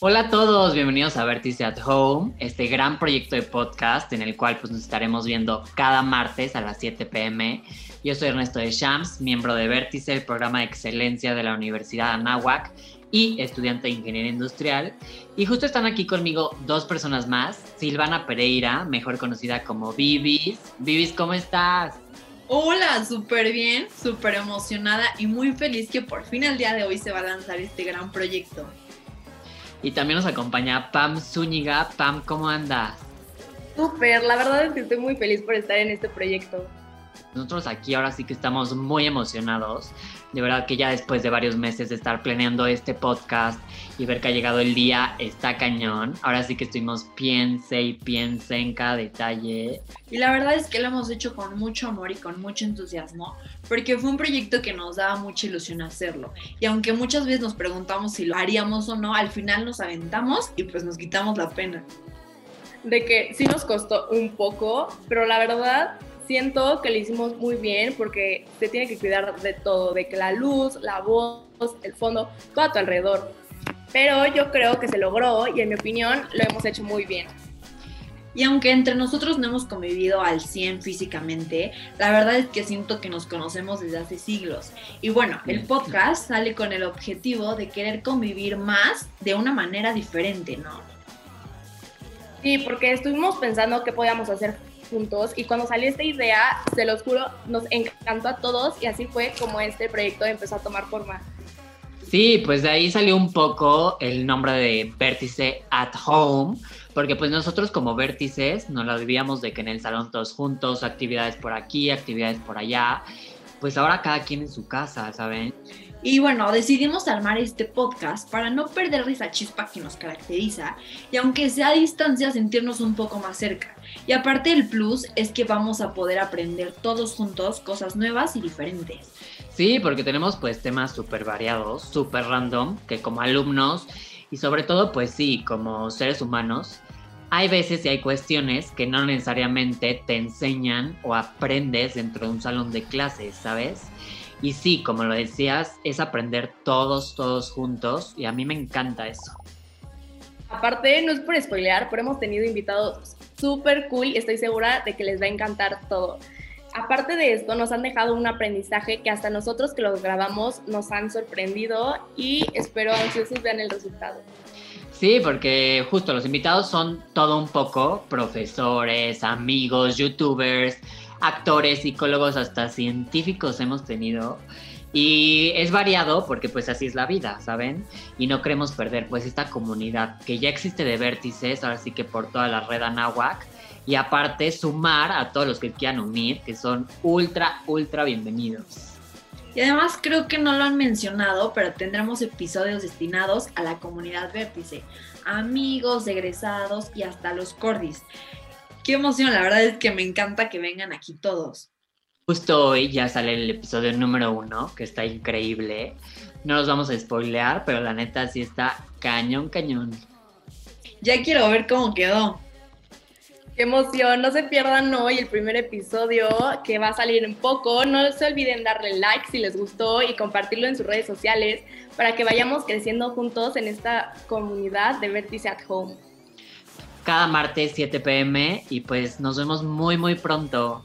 Hola a todos, bienvenidos a Vértice at Home, este gran proyecto de podcast en el cual pues, nos estaremos viendo cada martes a las 7 pm. Yo soy Ernesto de Shams, miembro de Vértice, el programa de excelencia de la Universidad Anáhuac y estudiante de Ingeniería Industrial. Y justo están aquí conmigo dos personas más, Silvana Pereira, mejor conocida como Vivis. Vivis, ¿cómo estás? Hola, súper bien, súper emocionada y muy feliz que por fin el día de hoy se va a lanzar este gran proyecto. Y también nos acompaña Pam Zúñiga. Pam, ¿cómo andas? Súper, la verdad es que estoy muy feliz por estar en este proyecto. Nosotros aquí ahora sí que estamos muy emocionados. De verdad que ya después de varios meses de estar planeando este podcast y ver que ha llegado el día, está cañón. Ahora sí que estuvimos piense y piense en cada detalle. Y la verdad es que lo hemos hecho con mucho amor y con mucho entusiasmo, porque fue un proyecto que nos daba mucha ilusión hacerlo. Y aunque muchas veces nos preguntamos si lo haríamos o no, al final nos aventamos y pues nos quitamos la pena. De que sí nos costó un poco, pero la verdad siento que lo hicimos muy bien porque se tiene que cuidar de todo, de que la luz, la voz, el fondo, todo a tu alrededor. Pero yo creo que se logró y en mi opinión lo hemos hecho muy bien. Y aunque entre nosotros no hemos convivido al 100 físicamente, la verdad es que siento que nos conocemos desde hace siglos. Y bueno, el podcast sale con el objetivo de querer convivir más de una manera diferente, ¿no? Sí, porque estuvimos pensando qué podíamos hacer juntos y cuando salió esta idea, se los juro, nos encantó a todos y así fue como este proyecto empezó a tomar forma. Sí, pues de ahí salió un poco el nombre de Vértice at Home, porque pues nosotros como vértices nos la vivíamos de que en el salón todos juntos, actividades por aquí, actividades por allá, pues ahora cada quien en su casa, ¿saben? Y bueno, decidimos armar este podcast para no perder esa chispa que nos caracteriza y aunque sea a distancia sentirnos un poco más cerca. Y aparte el plus es que vamos a poder aprender todos juntos cosas nuevas y diferentes. Sí, porque tenemos pues temas súper variados, súper random, que como alumnos y sobre todo pues sí, como seres humanos, hay veces y hay cuestiones que no necesariamente te enseñan o aprendes dentro de un salón de clases, ¿sabes? Y sí, como lo decías, es aprender todos, todos juntos y a mí me encanta eso. Aparte, no es por spoilear, pero hemos tenido invitados súper cool y estoy segura de que les va a encantar todo. Aparte de esto, nos han dejado un aprendizaje que hasta nosotros que los grabamos nos han sorprendido y espero ansiosos vean el resultado. Sí, porque justo los invitados son todo un poco profesores, amigos, youtubers, actores, psicólogos, hasta científicos hemos tenido. Y es variado porque pues así es la vida, ¿saben? Y no queremos perder pues esta comunidad que ya existe de vértices, ahora sí que por toda la red Anáhuac. Y aparte sumar a todos los que quieran unir, que son ultra, ultra bienvenidos. Y además creo que no lo han mencionado, pero tendremos episodios destinados a la comunidad vértice, amigos, egresados y hasta los cordis qué emoción, la verdad es que me encanta que vengan aquí todos. Justo hoy ya sale el episodio número uno, que está increíble. No los vamos a spoilear, pero la neta sí está cañón, cañón. Ya quiero ver cómo quedó. Qué emoción, no se pierdan hoy el primer episodio que va a salir en poco. No se olviden darle like si les gustó y compartirlo en sus redes sociales para que vayamos creciendo juntos en esta comunidad de Vértice at Home cada martes 7 pm y pues nos vemos muy muy pronto.